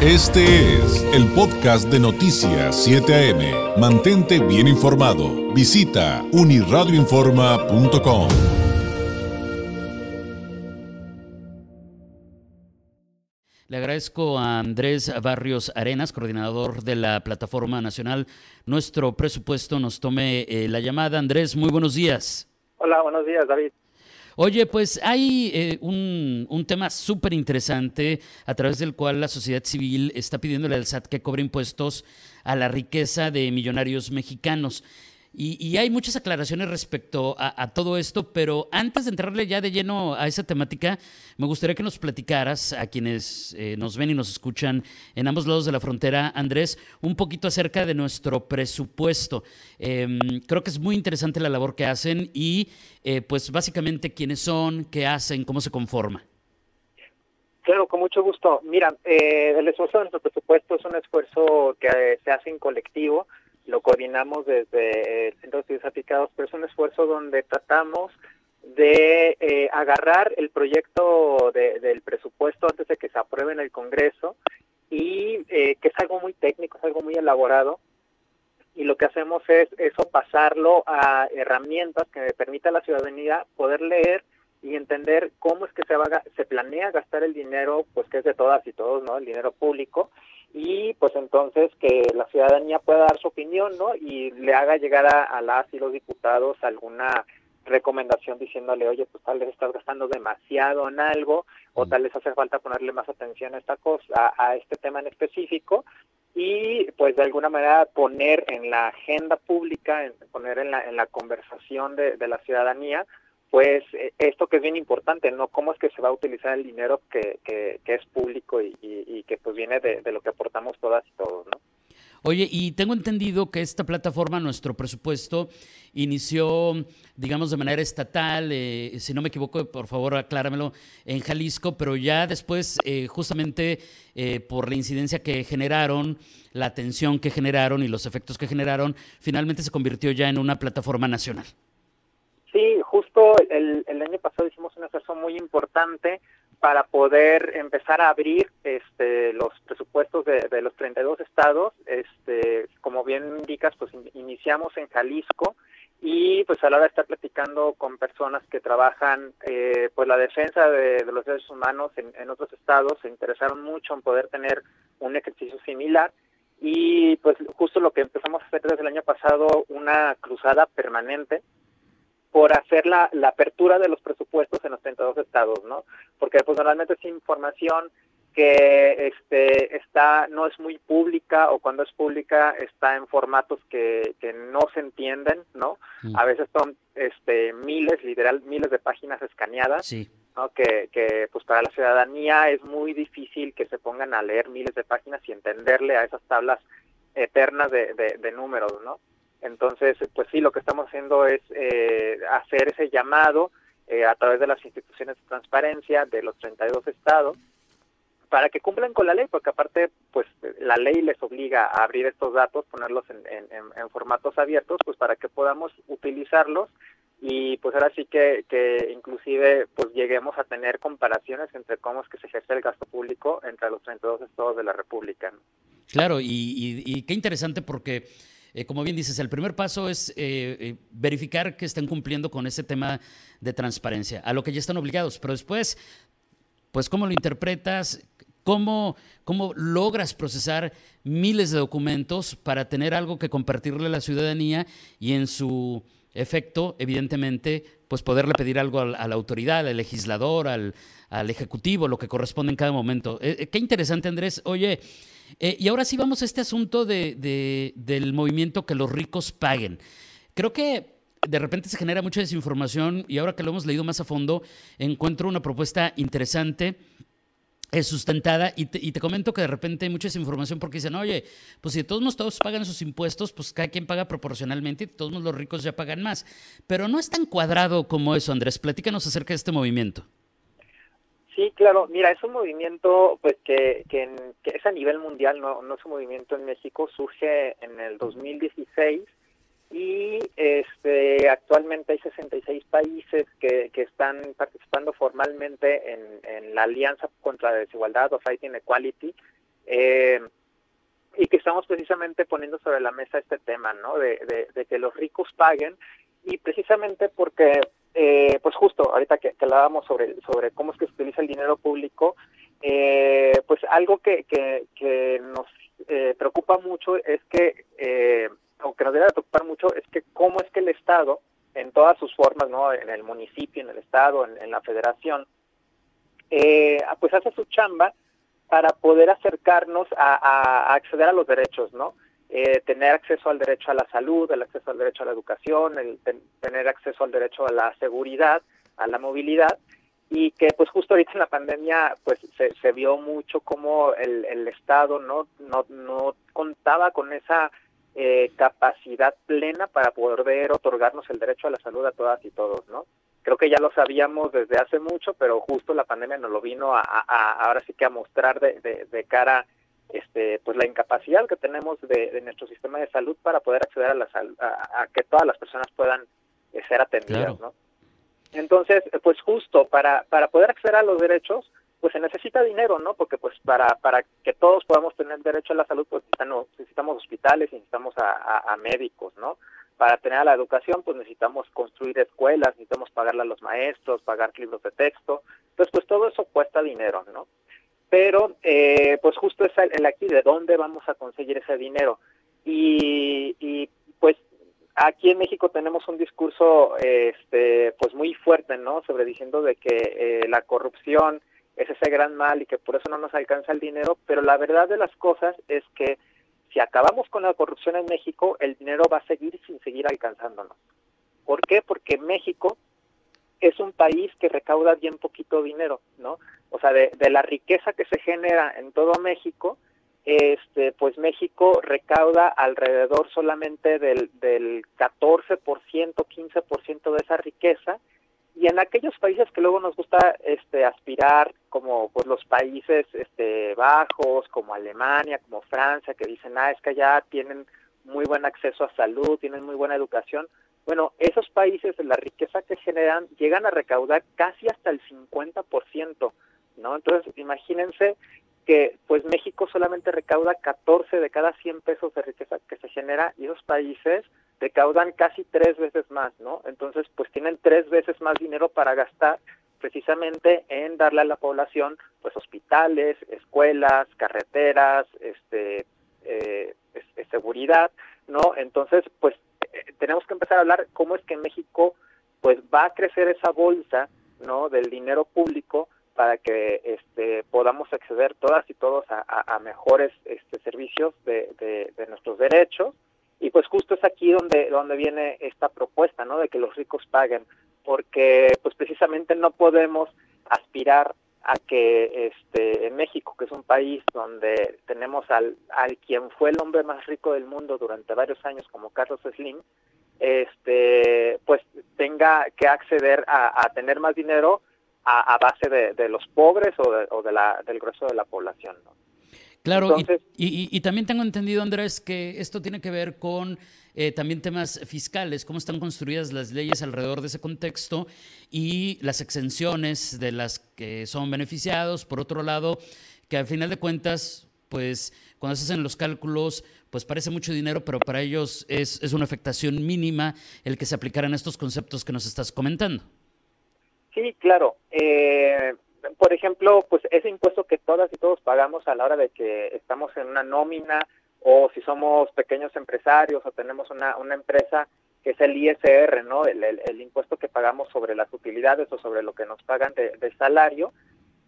Este es el podcast de Noticias 7 AM. Mantente bien informado. Visita uniradioinforma.com. Le agradezco a Andrés Barrios Arenas, coordinador de la Plataforma Nacional. Nuestro presupuesto nos tome eh, la llamada. Andrés, muy buenos días. Hola, buenos días, David. Oye, pues hay eh, un, un, tema súper interesante a través del cual la sociedad civil está pidiéndole al SAT que cobre impuestos a la riqueza de millonarios mexicanos. Y, hay muchas aclaraciones respecto a, todo esto, pero antes de entrarle ya de lleno a esa temática, me gustaría que nos platicaras a quienes eh, nos ven y nos escuchan en ambos lados de la frontera, Andrés, un poquito acerca de nuestro presupuesto. Em, creo que es muy interesante la labor que hacen y eh, pues básicamente quiénes son, qué hacen, cómo se conforma. Claro, con mucho gusto. Mira, eh, el esfuerzo de nuestro presupuesto es un esfuerzo que se hace en colectivo lo coordinamos desde el Centro de Estudios Aplicados, pero es un esfuerzo donde tratamos de eh, agarrar el proyecto del presupuesto antes de que se apruebe en el Congreso y eh, que es algo muy técnico, es algo muy elaborado y lo que hacemos es eso pasarlo a herramientas que permita a la ciudadanía poder leer y entender cómo es que se va se planea gastar el dinero, pues que es de todas y todos, ¿no? El dinero público y pues entonces que la ciudadanía pueda dar su opinión, ¿no? Y le haga llegar a, las y los diputados alguna recomendación diciéndole, oye, pues tal vez estás gastando demasiado en algo o tal vez hace falta ponerle más atención a esta cosa, a, este tema en específico y pues de alguna manera poner en la agenda pública, poner en la, en la conversación de, de la ciudadanía pues eh, esto que es bien importante, ¿no? ¿Cómo es que se va a utilizar el dinero que, que, es público y, que pues viene de, lo que aportamos todas y todos, ¿no? Oye, y tengo entendido que esta plataforma, nuestro presupuesto, inició, digamos, de manera estatal, eh, si no me equivoco, por favor acláramelo, en Jalisco, pero ya después, eh, justamente por la incidencia que generaron, la atención que generaron y los efectos que generaron, finalmente se convirtió ya en una plataforma nacional. El, año pasado hicimos un esfuerzo muy importante para poder empezar a abrir este, los presupuestos de, de, los 32 estados. Este, como bien indicas, pues iniciamos en Jalisco y pues a la hora de estar platicando con personas que trabajan eh, pues la defensa de, de los derechos humanos en, en, otros estados, se interesaron mucho en poder tener un ejercicio similar y pues justo lo que empezamos a hacer desde el año pasado, una cruzada permanente por hacer la, la apertura de los presupuestos en los 32 estados, ¿no? Porque pues normalmente es información que este está no es muy pública o cuando es pública está en formatos que, que no se entienden, ¿no? Mm. A veces son este miles, literal miles de páginas escaneadas, sí. ¿no? Que, que pues para la ciudadanía es muy difícil que se pongan a leer miles de páginas y entenderle a esas tablas eternas de, de, de números, ¿no? Entonces, pues sí, lo que estamos haciendo es eh, hacer ese llamado eh, a través de las instituciones de transparencia de los 32 estados para que cumplan con la ley, porque aparte, pues la ley les obliga a abrir estos datos, ponerlos en, formatos abiertos, pues para que podamos utilizarlos y pues ahora sí que, que inclusive pues lleguemos a tener comparaciones entre cómo es que se ejerce el gasto público entre los 32 estados de la República. Claro, y, y qué interesante porque eh, como bien dices, el primer paso es eh, eh, verificar que estén cumpliendo con ese tema de transparencia, a lo que ya están obligados, pero después, pues, ¿cómo lo interpretas? ¿Cómo, ¿Cómo logras procesar miles de documentos para tener algo que compartirle a la ciudadanía y en su efecto, evidentemente, pues poderle pedir algo a, la autoridad, al legislador, al, al, ejecutivo, lo que corresponde en cada momento? qué interesante, Andrés. Oye, eh, y ahora sí vamos a este asunto de, del movimiento que los ricos paguen. Creo que de repente se genera mucha desinformación y ahora que lo hemos leído más a fondo, encuentro una propuesta interesante. Es sustentada y te, comento que de repente hay mucha desinformación porque dicen, oye, pues si todos modos todos pagan sus impuestos, pues cada quien paga proporcionalmente y todos los ricos ya pagan más. Pero no es tan cuadrado como eso, Andrés. Platícanos acerca de este movimiento. Sí, claro. Mira, es un movimiento pues que, que, es a nivel mundial, no, no es un movimiento en México. Surge en el 2016 y este actualmente hay 66 países que, que están participando formalmente en, en la Alianza contra la Desigualdad o Fighting Equality. Eh, y que estamos precisamente poniendo sobre la mesa este tema, ¿no? De, de, que los ricos paguen y precisamente porque, eh, pues justo ahorita que, hablábamos sobre, sobre cómo es que se utiliza el dinero público, eh, pues algo que, que, nos eh, preocupa mucho es que, eh, o que nos debe preocupar mucho, es que cómo es que el Estado, en todas sus formas, ¿no? En el municipio, en el Estado, en, la Federación, eh, pues hace su chamba para poder acercarnos a, acceder a los derechos, ¿no? Eh, tener acceso al derecho a la salud, el acceso al derecho a la educación, el tener acceso al derecho a la seguridad, a la movilidad, y que pues justo ahorita en la pandemia pues se, se vio mucho como el, Estado no, no, no contaba con esa eh, capacidad plena para poder otorgarnos el derecho a la salud a todas y todos, ¿no? Creo que ya lo sabíamos desde hace mucho, pero justo la pandemia nos lo vino a, ahora sí que a mostrar de, de, cara este pues la incapacidad que tenemos de, nuestro sistema de salud para poder acceder a la a, que todas las personas puedan eh, ser atendidas, ¿no? Entonces, pues justo para, para poder acceder a los derechos, pues se necesita dinero, ¿no? Porque pues para, para que todos podamos tener derecho a la salud, pues necesitamos, hospitales, necesitamos a, médicos, ¿no? Para tener a la educación, pues necesitamos construir escuelas, necesitamos pagarle a los maestros, pagar libros de texto. Entonces, pues todo eso cuesta dinero, ¿no? Pero, eh, pues justo es el, aquí de dónde vamos a conseguir ese dinero. Y, y pues aquí en México tenemos un discurso este pues muy fuerte no sobre diciendo de que eh, la corrupción es ese gran mal y que por eso no nos alcanza el dinero pero la verdad de las cosas es que si acabamos con la corrupción en México el dinero va a seguir sin seguir alcanzándonos ¿por qué? porque México es un país que recauda bien poquito dinero no o sea de, la riqueza que se genera en todo México este, pues México recauda alrededor solamente del, del 14%, 15% de esa riqueza, y en aquellos países que luego nos gusta este, aspirar, como pues los países este, bajos, como Alemania, como Francia, que dicen, ah, es que ya tienen muy buen acceso a salud, tienen muy buena educación, bueno, esos países, la riqueza que generan, llegan a recaudar casi hasta el 50%, ¿no? Entonces, imagínense que pues México solamente recauda 14 de cada 100 pesos de riqueza que se genera y esos países recaudan casi tres veces más, ¿no? Entonces, pues tienen tres veces más dinero para gastar precisamente en darle a la población pues hospitales, escuelas, carreteras, este eh, seguridad, ¿no? Entonces, pues eh, tenemos que empezar a hablar cómo es que en México pues va a crecer esa bolsa, ¿no? del dinero público para que este, podamos acceder todas y todos a, mejores este, servicios de, de, nuestros derechos. Y pues justo es aquí donde, donde viene esta propuesta, ¿no? De que los ricos paguen, porque pues precisamente no podemos aspirar a que este en México, que es un país donde tenemos al, al quien fue el hombre más rico del mundo durante varios años como Carlos Slim, este pues tenga que acceder a, a tener más dinero a, base de, los pobres o, de, la, del grueso de la población. ¿no? Claro, y, también tengo entendido, Andrés, que esto tiene que ver con eh, también temas fiscales, cómo están construidas las leyes alrededor de ese contexto y las exenciones de las que son beneficiados. Por otro lado, que al final de cuentas, pues cuando se hacen los cálculos, pues parece mucho dinero, pero para ellos es, es una afectación mínima el que se aplicaran estos conceptos que nos estás comentando. Sí, claro. Eh, por ejemplo, pues ese impuesto que todas y todos pagamos a la hora de que estamos en una nómina o si somos pequeños empresarios o tenemos una, una empresa que es el ISR, ¿no? El, el, impuesto que pagamos sobre las utilidades o sobre lo que nos pagan de, salario,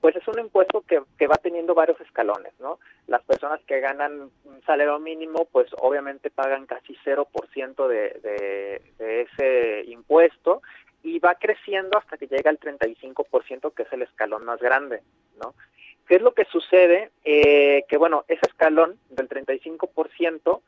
pues es un impuesto que, que, va teniendo varios escalones, ¿no? Las personas que ganan un salario mínimo, pues obviamente pagan casi 0% de, de, de ese impuesto y va creciendo hasta que llega al 35%, que es el escalón más grande, ¿no? ¿Qué es lo que sucede? Eh, que bueno, ese escalón del 35%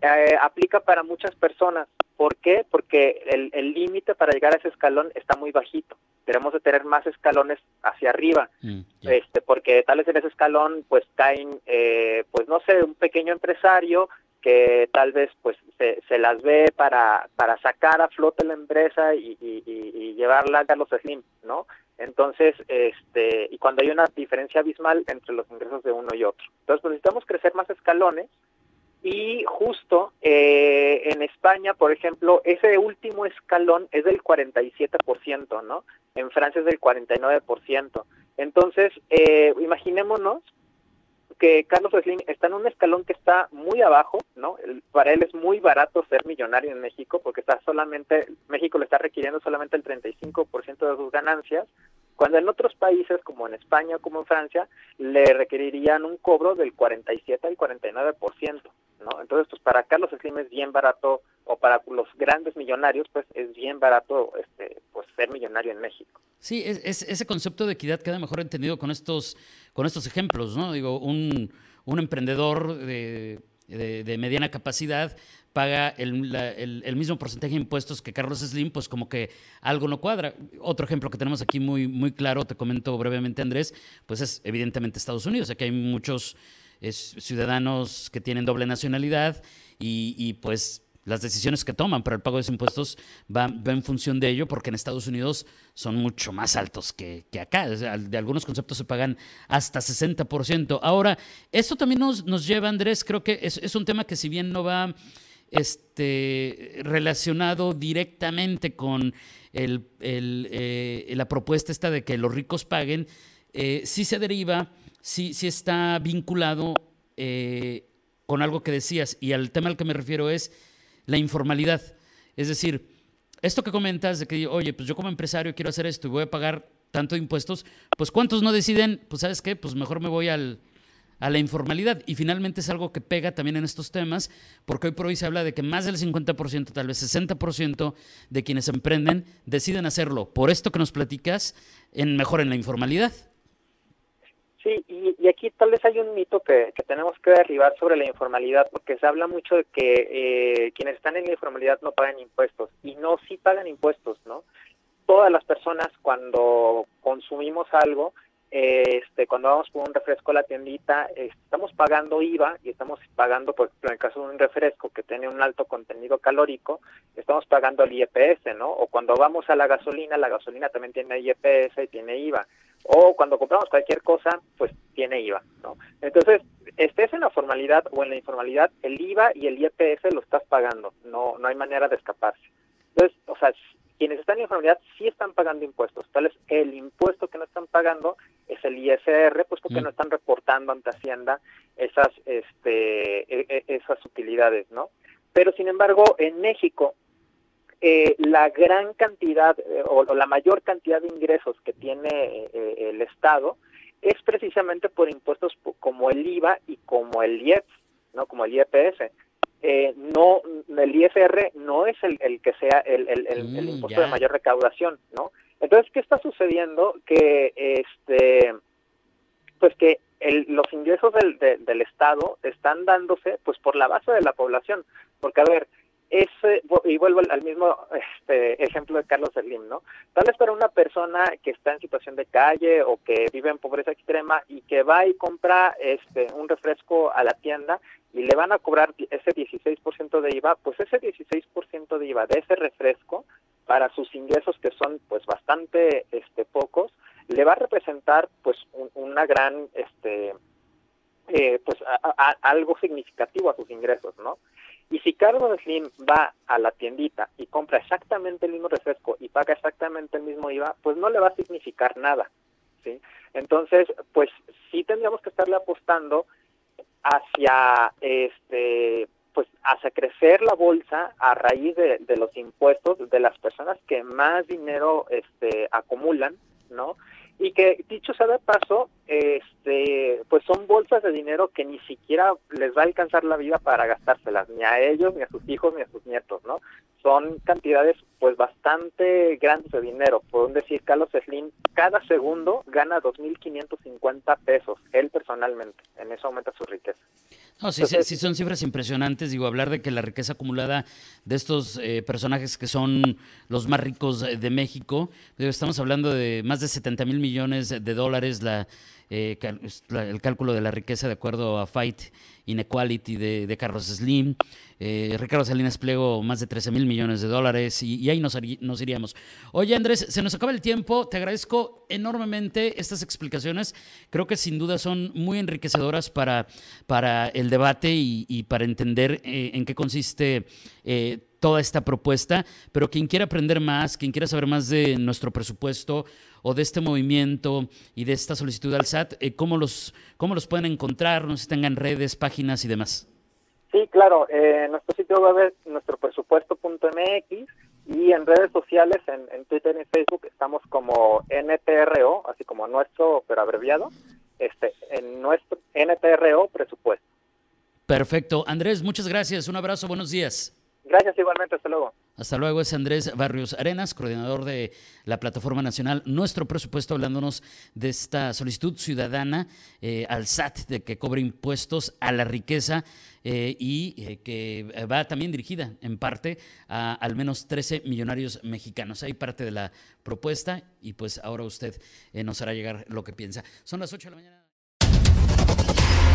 eh, aplica para muchas personas. ¿Por qué? Porque el límite para llegar a ese escalón está muy bajito. Debemos de tener más escalones hacia arriba, mm, este, porque tal vez en ese escalón pues caen, eh, pues no sé, un pequeño empresario que tal vez pues se, se las ve para, para sacar a flote la empresa y, y, y llevarla a los Slim, ¿no? Entonces, este, y cuando hay una diferencia abismal entre los ingresos de uno y otro. Entonces, pues, necesitamos crecer más escalones y justo eh, en España, por ejemplo, ese último escalón es del 47%, ¿no? En Francia es del 49%. Entonces, eh, imaginémonos que Carlos Slim está en un escalón que está muy abajo, ¿no? Para él es muy barato ser millonario en México porque está solamente, México le está requiriendo solamente el 35% de sus ganancias, cuando en otros países como en España como en Francia le requerirían un cobro del 47 al 49%, ¿no? Entonces, pues para Carlos Slim es bien barato o para los grandes millonarios, pues es bien barato este pues millonario en México. Sí, es, ese concepto de equidad queda mejor entendido con estos, con estos ejemplos, ¿no? Digo, un, un emprendedor de, mediana capacidad paga el, el, mismo porcentaje de impuestos que Carlos Slim, pues como que algo no cuadra. Otro ejemplo que tenemos aquí muy, muy claro, te comento brevemente Andrés, pues es evidentemente Estados Unidos. Aquí hay muchos ciudadanos que tienen doble nacionalidad y pues las decisiones que toman para el pago de esos impuestos van, en función de ello, porque en Estados Unidos son mucho más altos que, acá. De algunos conceptos se pagan hasta 60%. Ahora, esto también nos, nos lleva, Andrés, creo que es, un tema que si bien no va este, relacionado directamente con el, eh, la propuesta esta de que los ricos paguen, eh, sí se deriva, sí, sí está vinculado eh, con algo que decías. Y al tema al que me refiero es la informalidad. Es decir, esto que comentas de que, oye, pues yo como empresario quiero hacer esto y voy a pagar tanto de impuestos, pues ¿cuántos no deciden? Pues sabes qué, pues mejor me voy al, a la informalidad. Y finalmente es algo que pega también en estos temas, porque hoy por hoy se habla de que más del 50%, tal vez 60% de quienes emprenden deciden hacerlo por esto que nos platicas, en, mejor en la informalidad. Sí, y, aquí tal vez hay un mito que, tenemos que derribar sobre la informalidad, porque se habla mucho de que eh, quienes están en la informalidad no pagan impuestos, y no, sí pagan impuestos, ¿no? Todas las personas cuando consumimos algo, este, cuando vamos por un refresco a la tiendita, estamos pagando IVA y estamos pagando, por ejemplo, en el caso de un refresco que tiene un alto contenido calórico, estamos pagando el IEPS, ¿no? O cuando vamos a la gasolina, la gasolina también tiene IEPS y tiene IVA o cuando compramos cualquier cosa, pues tiene IVA, ¿no? Entonces, estés en la formalidad o en la informalidad, el IVA y el IEPS lo estás pagando, no no hay manera de escaparse. Entonces, o sea, quienes están en informalidad sí están pagando impuestos, tal vez el impuesto que no están pagando es el ISR, pues porque mm. no están reportando ante Hacienda esas este e, e, esas utilidades, ¿no? Pero sin embargo, en México eh, la gran cantidad eh, o, la mayor cantidad de ingresos que tiene eh, el Estado es precisamente por impuestos como el IVA y como el IEP, ¿no? Como el IEPS. no, el IFR no es el, el que sea el, el, el, mm, impuesto de mayor recaudación, ¿no? Entonces, ¿qué está sucediendo? Que este, pues que los ingresos del, del Estado están dándose pues por la base de la población, porque a ver, ese, y vuelvo al mismo este, ejemplo de Carlos Slim, ¿no? Tal vez para una persona que está en situación de calle o que vive en pobreza extrema y que va y compra este, un refresco a la tienda y le van a cobrar ese 16% de IVA, pues ese 16% de IVA de ese refresco para sus ingresos que son pues bastante este pocos, le va a representar pues una gran este eh, pues algo significativo a sus ingresos, ¿no? Y si Carlos Slim va a la tiendita y compra exactamente el mismo refresco y paga exactamente el mismo IVA, pues no le va a significar nada, ¿sí? Entonces, pues sí tendríamos que estarle apostando hacia este pues hacia crecer la bolsa a raíz de, de los impuestos de las personas que más dinero este acumulan, ¿no? Y que dicho sea de paso, este, pues son bolsas de dinero que ni siquiera les va a alcanzar la vida para gastárselas, ni a ellos, ni a sus hijos, ni a sus nietos, ¿no? Son cantidades pues bastante grandes de dinero. Pueden decir, Carlos Slim cada segundo gana 2.550 pesos, él personalmente, en eso aumenta su riqueza. No, sí, sí, son cifras impresionantes. Digo, hablar de que la riqueza acumulada de estos eh, personajes que son los más ricos de México, estamos hablando de más de 70 mil millones de dólares la, eh, el cálculo de la riqueza de acuerdo a Fight Inequality de, Carlos Slim. Eh, Ricardo Salinas Pliego, más de 13 mil millones de dólares y, ahí nos, iríamos. Oye Andrés, se nos acaba el tiempo, te agradezco enormemente estas explicaciones, creo que sin duda son muy enriquecedoras para, para el debate y, para entender eh, en qué consiste toda esta propuesta, pero quien quiera aprender más, quien quiera saber más de nuestro presupuesto o de este movimiento y de esta solicitud al SAT, ¿cómo, los, ¿cómo los pueden encontrar? No sé si tengan redes, páginas y demás. Sí, claro, eh, nuestro sitio web es nuestro presupuesto.mx y en redes sociales, en, Twitter y Facebook, estamos como NTRO, así como nuestro, pero abreviado, este, en nuestro NTRO presupuesto. Perfecto. Andrés, muchas gracias. Un abrazo, buenos días. Gracias igualmente, hasta luego. Hasta luego, es Andrés Barrios Arenas, coordinador de la Plataforma Nacional. Nuestro presupuesto, hablándonos de esta solicitud ciudadana eh, al SAT de que cobre impuestos a la riqueza eh, y eh, que va también dirigida en parte a al menos 13 millonarios mexicanos. Hay parte de la propuesta y pues ahora usted nos hará llegar lo que piensa. Son las 8 de la mañana.